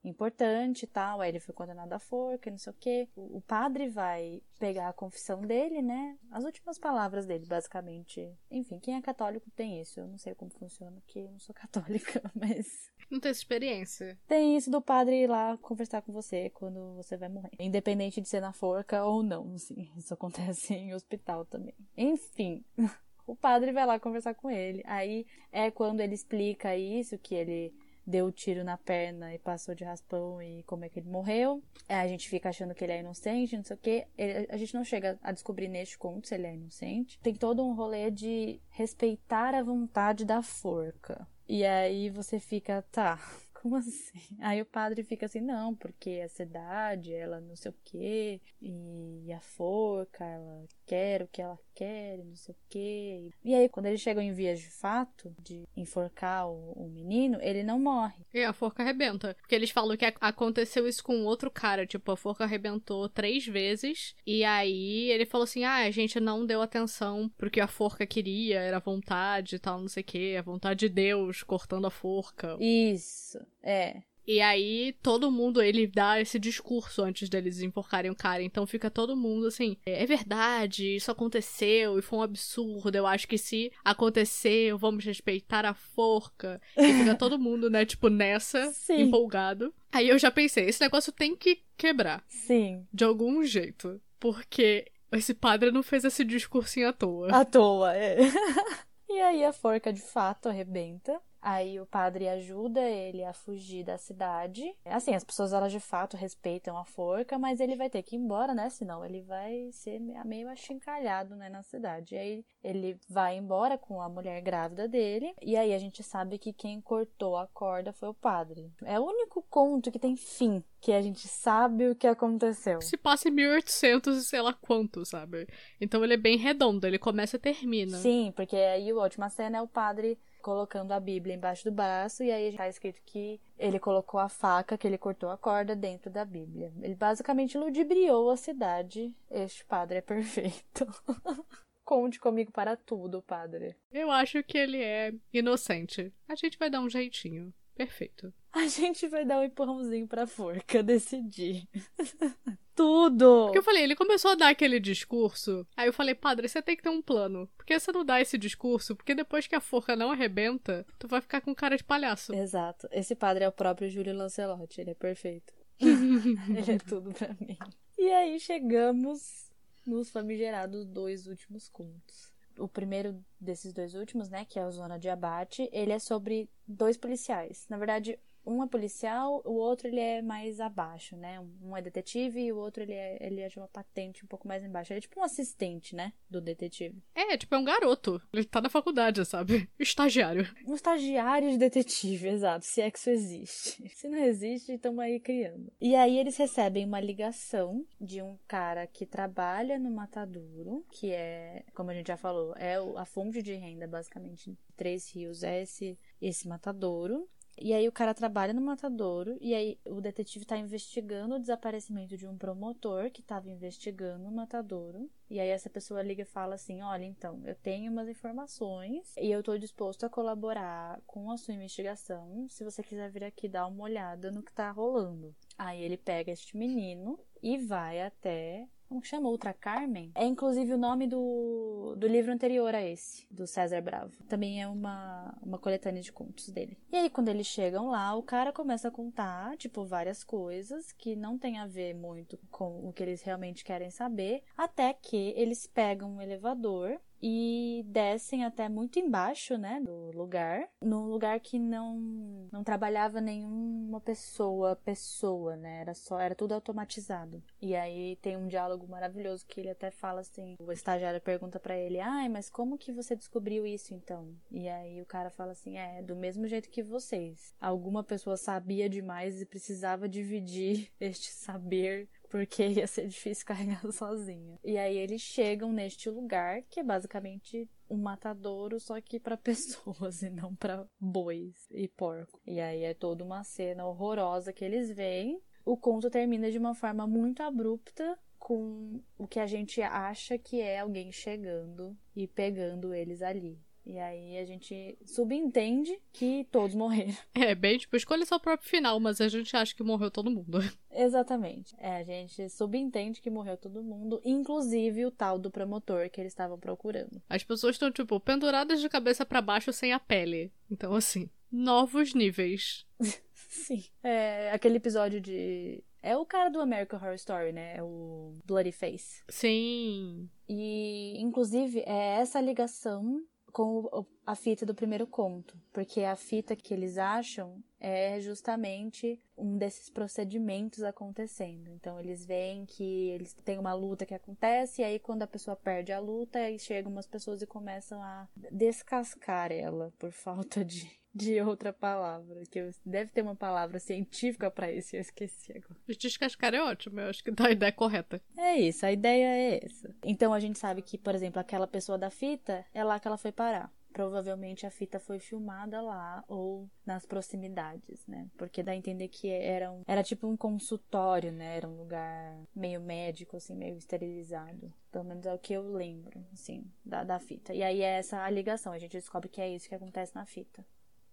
importante e tal, aí ele foi condenado à forca, não sei o quê. O padre vai pegar a confissão dele, né? As últimas palavras dele, basicamente. Enfim, quem é católico tem isso. Eu não sei como funciona, porque eu não sou [laughs] católica, mas. Não tem essa experiência. Tem isso do padre ir lá conversar com você quando você vai morrer. Independente de ser na forca ou não, sim. Isso acontece em hospital também. Enfim. [laughs] O padre vai lá conversar com ele. Aí é quando ele explica isso, que ele deu um tiro na perna e passou de raspão e como é que ele morreu. É, a gente fica achando que ele é inocente, não sei o que. a gente não chega a descobrir neste conto se ele é inocente. Tem todo um rolê de respeitar a vontade da forca. E aí você fica, tá, [laughs] como assim? Aí o padre fica assim, não, porque a cidade, ela não sei o quê, e a forca, ela quer o que ela quer, não sei o quê. E aí, quando eles chegam em vias de fato, de enforcar o, o menino, ele não morre. E a forca arrebenta. Porque eles falam que aconteceu isso com outro cara, tipo, a forca arrebentou três vezes, e aí ele falou assim, ah, a gente não deu atenção pro que a forca queria, era vontade e tal, não sei o quê, a vontade de Deus cortando a forca. Isso. É. E aí, todo mundo, ele dá esse discurso antes deles enforcarem o cara. Então fica todo mundo assim: é, é verdade, isso aconteceu e foi um absurdo. Eu acho que se aconteceu, vamos respeitar a forca. E fica todo mundo, né, tipo, nessa, Sim. empolgado. Aí eu já pensei: esse negócio tem que quebrar. Sim. De algum jeito. Porque esse padre não fez esse discursinho à toa. À toa, é. [laughs] e aí a forca de fato arrebenta. Aí o padre ajuda ele a fugir da cidade. Assim, as pessoas elas de fato respeitam a forca, mas ele vai ter que ir embora, né? Senão ele vai ser meio achincalhado, né, na cidade. E aí ele vai embora com a mulher grávida dele. E aí a gente sabe que quem cortou a corda foi o padre. É o único conto que tem fim, que a gente sabe o que aconteceu. Se passa em 1800 e sei lá quanto, sabe? Então ele é bem redondo, ele começa e termina. Sim, porque aí a última cena é o padre colocando a Bíblia embaixo do braço e aí está escrito que ele colocou a faca que ele cortou a corda dentro da Bíblia. Ele basicamente ludibriou a cidade. Este padre é perfeito. [laughs] Conte comigo para tudo, padre. Eu acho que ele é inocente. A gente vai dar um jeitinho. Perfeito. A gente vai dar um empurrãozinho pra forca decidir. [laughs] Tudo! Porque eu falei, ele começou a dar aquele discurso. Aí eu falei, padre, você tem que ter um plano. Porque você não dá esse discurso, porque depois que a forca não arrebenta, tu vai ficar com cara de palhaço. Exato. Esse padre é o próprio Júlio Lancelotti, ele é perfeito. [laughs] ele é tudo pra mim. E aí chegamos nos famigerados dois últimos contos o primeiro desses dois últimos, né, que é o Zona de Abate, ele é sobre dois policiais. Na verdade, um é policial, o outro ele é mais abaixo, né? Um é detetive e o outro ele é, ele é de uma patente um pouco mais embaixo. Ele é tipo um assistente, né? Do detetive. É, tipo, é um garoto. Ele tá na faculdade, sabe? Estagiário. Um estagiário de detetive, exato. Se é que isso existe. [laughs] Se não existe, estamos aí criando. E aí eles recebem uma ligação de um cara que trabalha no matadouro, que é, como a gente já falou, é a fonte de renda, basicamente, Três Rios, é esse, esse matadouro. E aí o cara trabalha no matadouro e aí o detetive está investigando o desaparecimento de um promotor que estava investigando o matadouro. E aí essa pessoa liga e fala assim: "Olha, então, eu tenho umas informações e eu estou disposto a colaborar com a sua investigação, se você quiser vir aqui dar uma olhada no que está rolando". Aí ele pega este menino e vai até como chama? Ultra Carmen? É inclusive o nome do, do livro anterior a esse, do César Bravo. Também é uma, uma coletânea de contos dele. E aí, quando eles chegam lá, o cara começa a contar, tipo, várias coisas que não tem a ver muito com o que eles realmente querem saber, até que eles pegam um elevador e descem até muito embaixo, né, do lugar, num lugar que não não trabalhava nenhuma pessoa, pessoa, né, era só era tudo automatizado. E aí tem um diálogo maravilhoso que ele até fala assim, o estagiário pergunta para ele: "Ai, mas como que você descobriu isso então?" E aí o cara fala assim: "É, do mesmo jeito que vocês. Alguma pessoa sabia demais e precisava dividir [laughs] este saber porque [laughs] ia ser difícil carregar [laughs] sozinha. E aí eles chegam neste lugar, que é basicamente um matadouro, só que para [laughs] pessoas e não para bois e porco. E aí é toda uma cena horrorosa que eles veem. O conto termina de uma forma muito abrupta, com o que a gente acha que é alguém chegando e pegando eles ali. E aí a gente subentende que todos morreram. [laughs] É, bem, tipo, escolha seu próprio final, mas a gente acha que morreu todo mundo. [laughs] Exatamente. É, a gente subentende que morreu todo mundo, inclusive o tal do promotor que eles estavam procurando. As pessoas estão, tipo, penduradas de cabeça para baixo sem a pele. Então, assim, novos níveis. [laughs] Sim. É aquele episódio de é o cara do American Horror Story, né? É o Bloody Face. Sim. E, inclusive, é essa ligação com a fita do primeiro conto, porque a fita que eles acham é justamente um desses procedimentos acontecendo. Então eles veem que eles têm uma luta que acontece e aí quando a pessoa perde a luta, aí chegam umas pessoas e começam a descascar ela por [laughs] falta de de outra palavra, que deve ter uma palavra científica para isso, eu esqueci agora. Descascar é ótimo, eu acho que dá a ideia correta. É isso, a ideia é essa. Então a gente sabe que, por exemplo, aquela pessoa da fita, é lá que ela foi parar. Provavelmente a fita foi filmada lá ou nas proximidades, né? Porque dá a entender que era, um, era tipo um consultório, né? Era um lugar meio médico, assim, meio esterilizado. Pelo menos é o que eu lembro, assim, da, da fita. E aí é essa a ligação, a gente descobre que é isso que acontece na fita.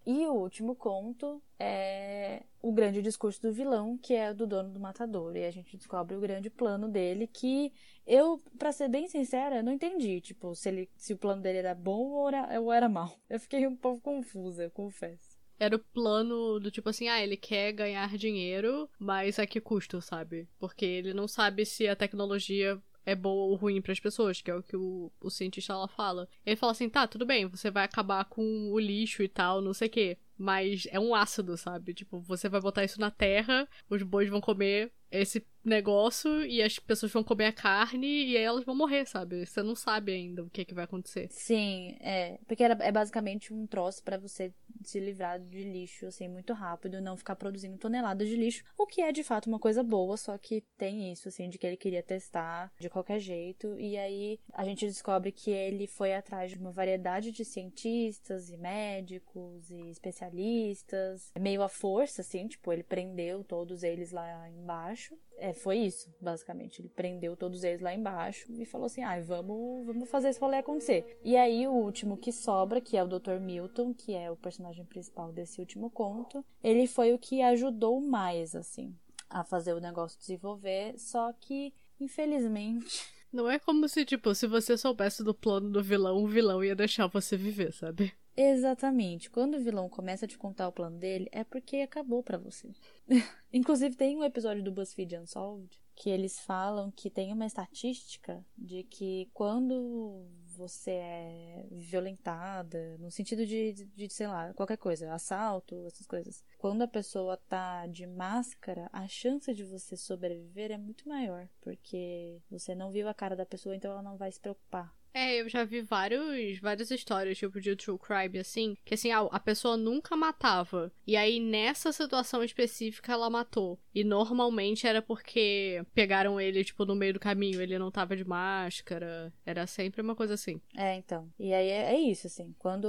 E o último conto é o grande discurso do vilão, que é do dono do matador. E a gente descobre o grande plano dele, que eu, para ser bem sincera, não entendi, tipo, se, ele, se o plano dele era bom ou era, ou era mal. Eu fiquei um pouco confusa, eu confesso. Era o plano do tipo assim, ah, ele quer ganhar dinheiro, mas a que custo, sabe? Porque ele não sabe se a tecnologia é boa ou ruim para as pessoas, que é o que o, o cientista lá fala. Ele fala assim: tá, tudo bem, você vai acabar com o lixo e tal, não sei o quê. Mas é um ácido, sabe? Tipo, você vai botar isso na terra, os bois vão comer esse negócio e as pessoas vão comer a carne e aí elas vão morrer, sabe? Você não sabe ainda o que, é que vai acontecer. Sim, é. Porque é basicamente um troço para você se livrar de lixo, assim, muito rápido, não ficar produzindo toneladas de lixo, o que é de fato uma coisa boa, só que tem isso, assim, de que ele queria testar de qualquer jeito, e aí a gente descobre que ele foi atrás de uma variedade de cientistas e médicos e especialistas, meio à força, assim, tipo, ele prendeu todos eles lá embaixo é, foi isso, basicamente. Ele prendeu todos eles lá embaixo e falou assim: ah, vamos, vamos fazer esse rolê acontecer. E aí, o último que sobra, que é o Dr. Milton, que é o personagem principal desse último conto, ele foi o que ajudou mais, assim, a fazer o negócio desenvolver. Só que, infelizmente. Não é como se, tipo, se você soubesse do plano do vilão, o vilão ia deixar você viver, sabe? Exatamente. Quando o vilão começa a te contar o plano dele, é porque acabou para você. [laughs] Inclusive, tem um episódio do BuzzFeed Unsolved que eles falam que tem uma estatística de que quando você é violentada, no sentido de, de, de, sei lá, qualquer coisa, assalto, essas coisas. Quando a pessoa tá de máscara, a chance de você sobreviver é muito maior, porque você não viu a cara da pessoa, então ela não vai se preocupar. É, eu já vi vários, várias histórias, tipo, de true crime, assim, que assim, a, a pessoa nunca matava. E aí, nessa situação específica, ela matou. E normalmente era porque pegaram ele, tipo, no meio do caminho, ele não tava de máscara. Era sempre uma coisa assim. É, então. E aí é, é isso, assim. Quando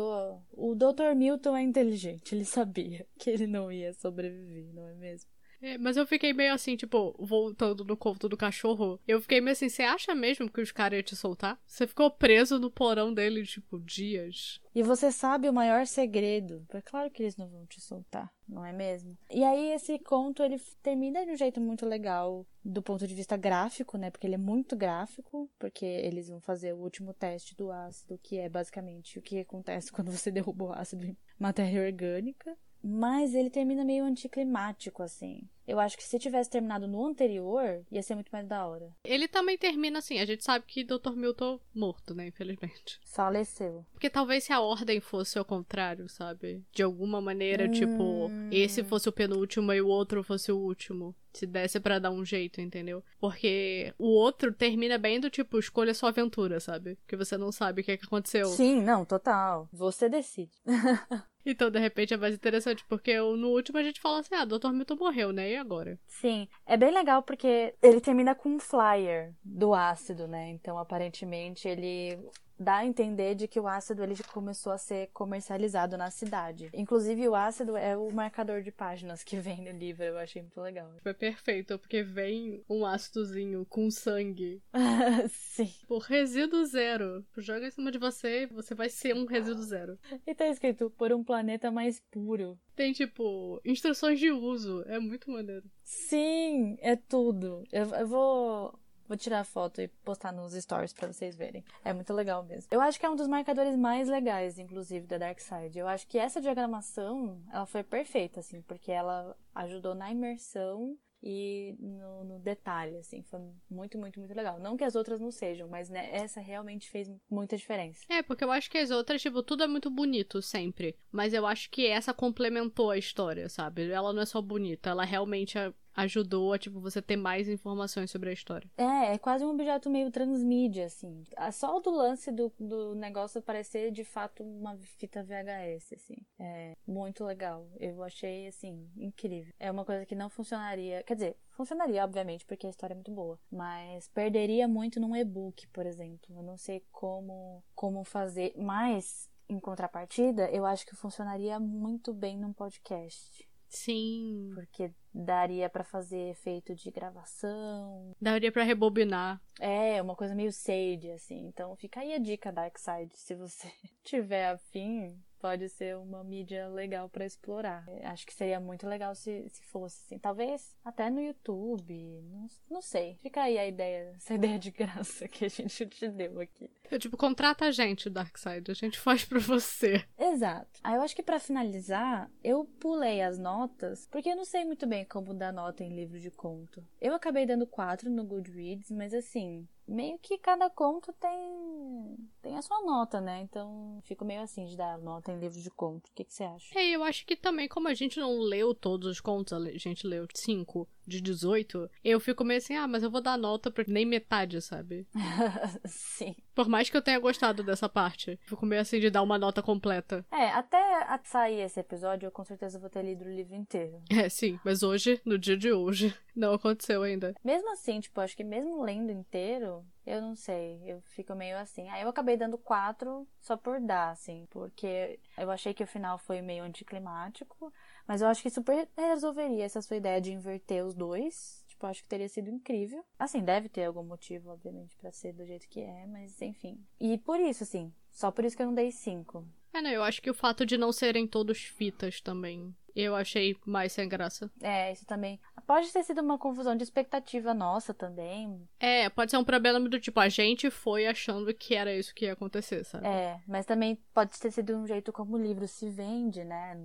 o Dr. Milton é inteligente, ele sabia que ele não ia sobreviver, não é mesmo? É, mas eu fiquei meio assim, tipo, voltando no conto do cachorro. Eu fiquei meio assim, você acha mesmo que os caras iam te soltar? Você ficou preso no porão dele, tipo, dias. E você sabe o maior segredo. É claro que eles não vão te soltar, não é mesmo? E aí esse conto, ele termina de um jeito muito legal do ponto de vista gráfico, né? Porque ele é muito gráfico, porque eles vão fazer o último teste do ácido, que é basicamente o que acontece [laughs] quando você derruba o ácido em matéria orgânica. Mas ele termina meio anticlimático, assim. Eu acho que se tivesse terminado no anterior, ia ser muito mais da hora. Ele também termina assim. A gente sabe que Dr. Milton morto, né? Infelizmente. Faleceu. Porque talvez se a ordem fosse ao contrário, sabe? De alguma maneira, tipo, hum... tipo, esse fosse o penúltimo e o outro fosse o último. Se desse para dar um jeito, entendeu? Porque o outro termina bem do tipo, escolha sua aventura, sabe? Que você não sabe o que, é que aconteceu. Sim, não, total. Você decide. [laughs] Então, de repente, é mais interessante, porque no último a gente fala assim, ah, Dr. Milton morreu, né? E agora? Sim, é bem legal porque ele termina com um flyer do ácido, né? Então, aparentemente, ele dá a entender de que o ácido ele começou a ser comercializado na cidade. Inclusive, o ácido é o marcador de páginas que [laughs] vem no livro, eu achei muito legal. Foi perfeito, porque vem um ácidozinho com sangue. [laughs] Sim. Por resíduo zero. Joga em cima de você, você vai ser um resíduo zero. E tá escrito por um planeta mais puro. Tem, tipo, instruções de uso. É muito maneiro. Sim, é tudo. Eu, eu vou Vou tirar foto e postar nos stories para vocês verem. É muito legal mesmo. Eu acho que é um dos marcadores mais legais, inclusive, da Dark Side. Eu acho que essa diagramação, ela foi perfeita, assim, porque ela ajudou na imersão e no, no, detalhe, assim, foi muito, muito, muito legal. Não que as outras não sejam, mas né, essa realmente fez muita diferença. É, porque eu acho que as outras, tipo, tudo é muito bonito sempre. Mas eu acho que essa complementou a história, sabe? Ela não é só bonita, ela realmente ajudou a, tipo, você ter mais informações sobre a história. É, é quase um objeto meio transmídia, assim. Só do lance do, do negócio parecer, de fato, uma fita VHS, assim. É muito legal. Eu achei, assim, incrível. É uma coisa que não funcionaria... Quer dizer, funcionaria, obviamente, porque a história é muito boa. Mas perderia muito num e-book, por exemplo. Eu não sei como, como fazer. Mas, em contrapartida, eu acho que funcionaria muito bem num podcast. Sim. Porque daria para fazer efeito de gravação. Daria para rebobinar. É, uma coisa meio Sage, assim. Então fica aí a dica Dark Side, se você [laughs] tiver afim pode ser uma mídia legal para explorar. Acho que seria muito legal se, se fosse assim. Talvez até no YouTube. Não, não sei. Fica aí a ideia, [laughs] essa ideia de graça que a gente te deu aqui. Eu, tipo, contrata a gente, Darkseid. A gente faz pra você. Exato. Aí eu acho que para finalizar, eu pulei as notas, porque eu não sei muito bem como dar nota em livro de conto. Eu acabei dando quatro no Goodreads, mas assim, meio que cada conto tem tem a sua nota, né? Então fico meio assim de dar nota em livros de conto. O que, que você acha? É, eu acho que também, como a gente não leu todos os contos, a gente leu cinco de 18, eu fico meio assim, ah, mas eu vou dar nota pra nem metade, sabe? [laughs] Sim. Por mais que eu tenha gostado dessa parte, fico meio assim de dar uma nota completa. É, até sair esse episódio, eu com certeza vou ter lido o livro inteiro. É, sim, mas hoje, no dia de hoje, [laughs] não aconteceu ainda. Mesmo assim, tipo, acho que mesmo lendo inteiro, eu não sei, eu fico meio assim. Aí eu acabei dando quatro só por dar, assim, porque eu achei que o final foi meio anticlimático, mas eu acho que super resolveria essa sua ideia de inverter os dois. Tipo, acho que teria sido incrível. Assim, deve ter algum motivo, obviamente, para ser do jeito que é, mas enfim. E por isso, assim, só por isso que eu não dei cinco. É, né? Eu acho que o fato de não serem todos fitas também eu achei mais sem graça. É, isso também. Pode ter sido uma confusão de expectativa nossa também. É, pode ser um problema do tipo, a gente foi achando que era isso que ia acontecer, sabe? É, mas também pode ter sido um jeito como o livro se vende, né?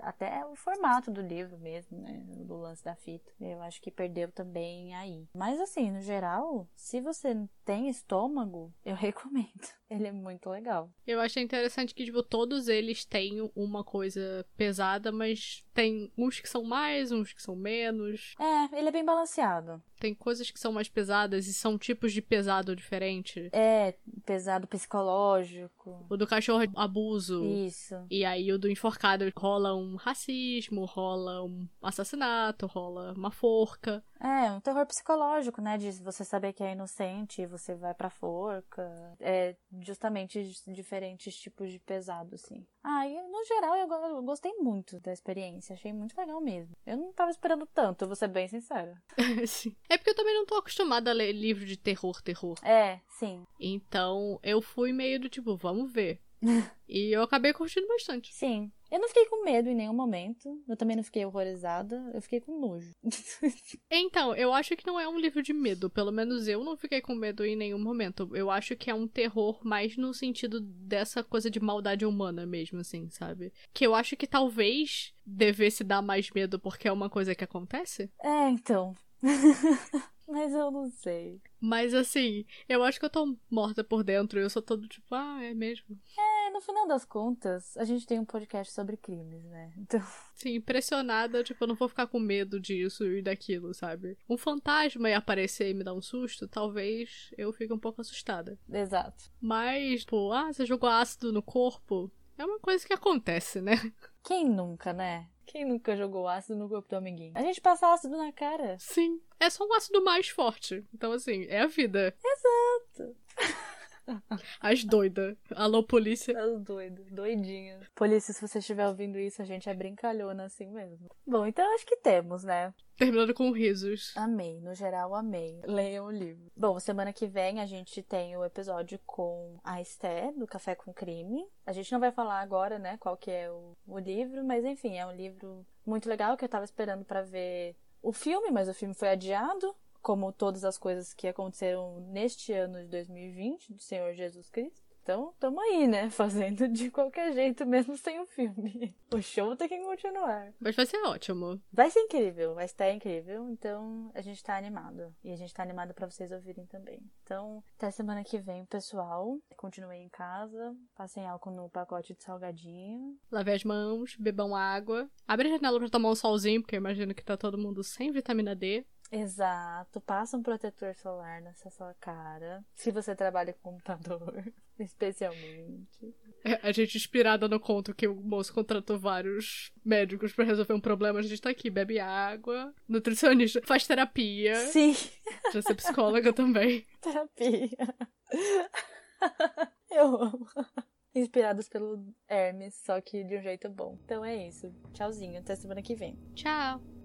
Até o formato do livro mesmo, né? Do lance da fita. Eu acho que perdeu também aí. Mas assim, no geral, se você tem estômago, eu [laughs] recomendo. Ele é muito legal. Eu achei interessante que, tipo, todos eles têm uma coisa pesada, mas tem uns que são mais, uns que são menos. É, ele é bem balanceado. Tem coisas que são mais pesadas e são tipos de pesado diferente. É, pesado psicológico. O do cachorro é abuso. Isso. E aí o do enforcado rola um racismo, rola um assassinato, rola uma forca. É, um terror psicológico, né? De você saber que é inocente e você vai pra forca. É justamente diferentes tipos de pesado, assim. Ah, e no geral eu gostei muito da experiência. Achei muito legal mesmo. Eu não tava esperando tanto, vou ser bem sincera. [laughs] sim. É porque eu também não tô acostumada a ler livro de terror, terror. É, sim. Então eu fui meio do tipo, vamos ver. [laughs] e eu acabei curtindo bastante. Sim. Eu não fiquei com medo em nenhum momento. Eu também não fiquei horrorizada. Eu fiquei com nojo. [laughs] então, eu acho que não é um livro de medo. Pelo menos eu não fiquei com medo em nenhum momento. Eu acho que é um terror mais no sentido dessa coisa de maldade humana mesmo, assim, sabe? Que eu acho que talvez devesse dar mais medo porque é uma coisa que acontece. É, então. [laughs] Mas eu não sei. Mas assim, eu acho que eu tô morta por dentro. Eu sou todo tipo, ah, é mesmo. É, no final das contas, a gente tem um podcast sobre crimes, né? Então. Sim, impressionada, tipo, eu não vou ficar com medo disso e daquilo, sabe? Um fantasma ia aparecer e me dar um susto, talvez eu fique um pouco assustada. Exato. Mas, pô, ah, você jogou ácido no corpo? É uma coisa que acontece, né? Quem nunca, né? Quem nunca jogou ácido no corpo do amiguinho? A gente passa ácido na cara. Sim. É só um ácido mais forte. Então, assim, é a vida. Exato. [laughs] As doidas. Alô, polícia. As doidas, doidinhas. Polícia, se você estiver ouvindo isso, a gente é brincalhona assim mesmo. Bom, então acho que temos, né? Terminando com risos. Amei, no geral amei. Leiam o livro. Bom, semana que vem a gente tem o episódio com a Esté, do Café com Crime. A gente não vai falar agora, né, qual que é o, o livro, mas enfim, é um livro muito legal que eu tava esperando para ver o filme, mas o filme foi adiado como todas as coisas que aconteceram neste ano de 2020 do Senhor Jesus Cristo. Então, tamo aí, né? [laughs] Fazendo de qualquer jeito, mesmo sem o filme. [laughs] O show tem que continuar. Mas vai ser ótimo. Vai ser incrível, vai estar incrível. Então, a gente tá animado. E a gente tá animado para vocês ouvirem também. Então, até semana que vem, pessoal. Continuem em casa. Passem álcool no pacote de salgadinho. Lave as mãos, bebam água. Abre a janela pra tomar um solzinho, porque eu imagino que tá todo mundo sem vitamina D. Exato. Passa um protetor solar nessa sua cara. Se você trabalha com computador, [laughs] especialmente. É, a gente inspirada no conto que o moço contratou vários médicos para resolver um problema, a gente tá aqui, bebe água, nutricionista, faz terapia. Sim. Já ser psicóloga também. [laughs] Terapia. [laughs] Eu amo. Inspirados pelo Hermes, só que de um jeito bom. Então é isso. Tchauzinho, até semana que vem. Tchau.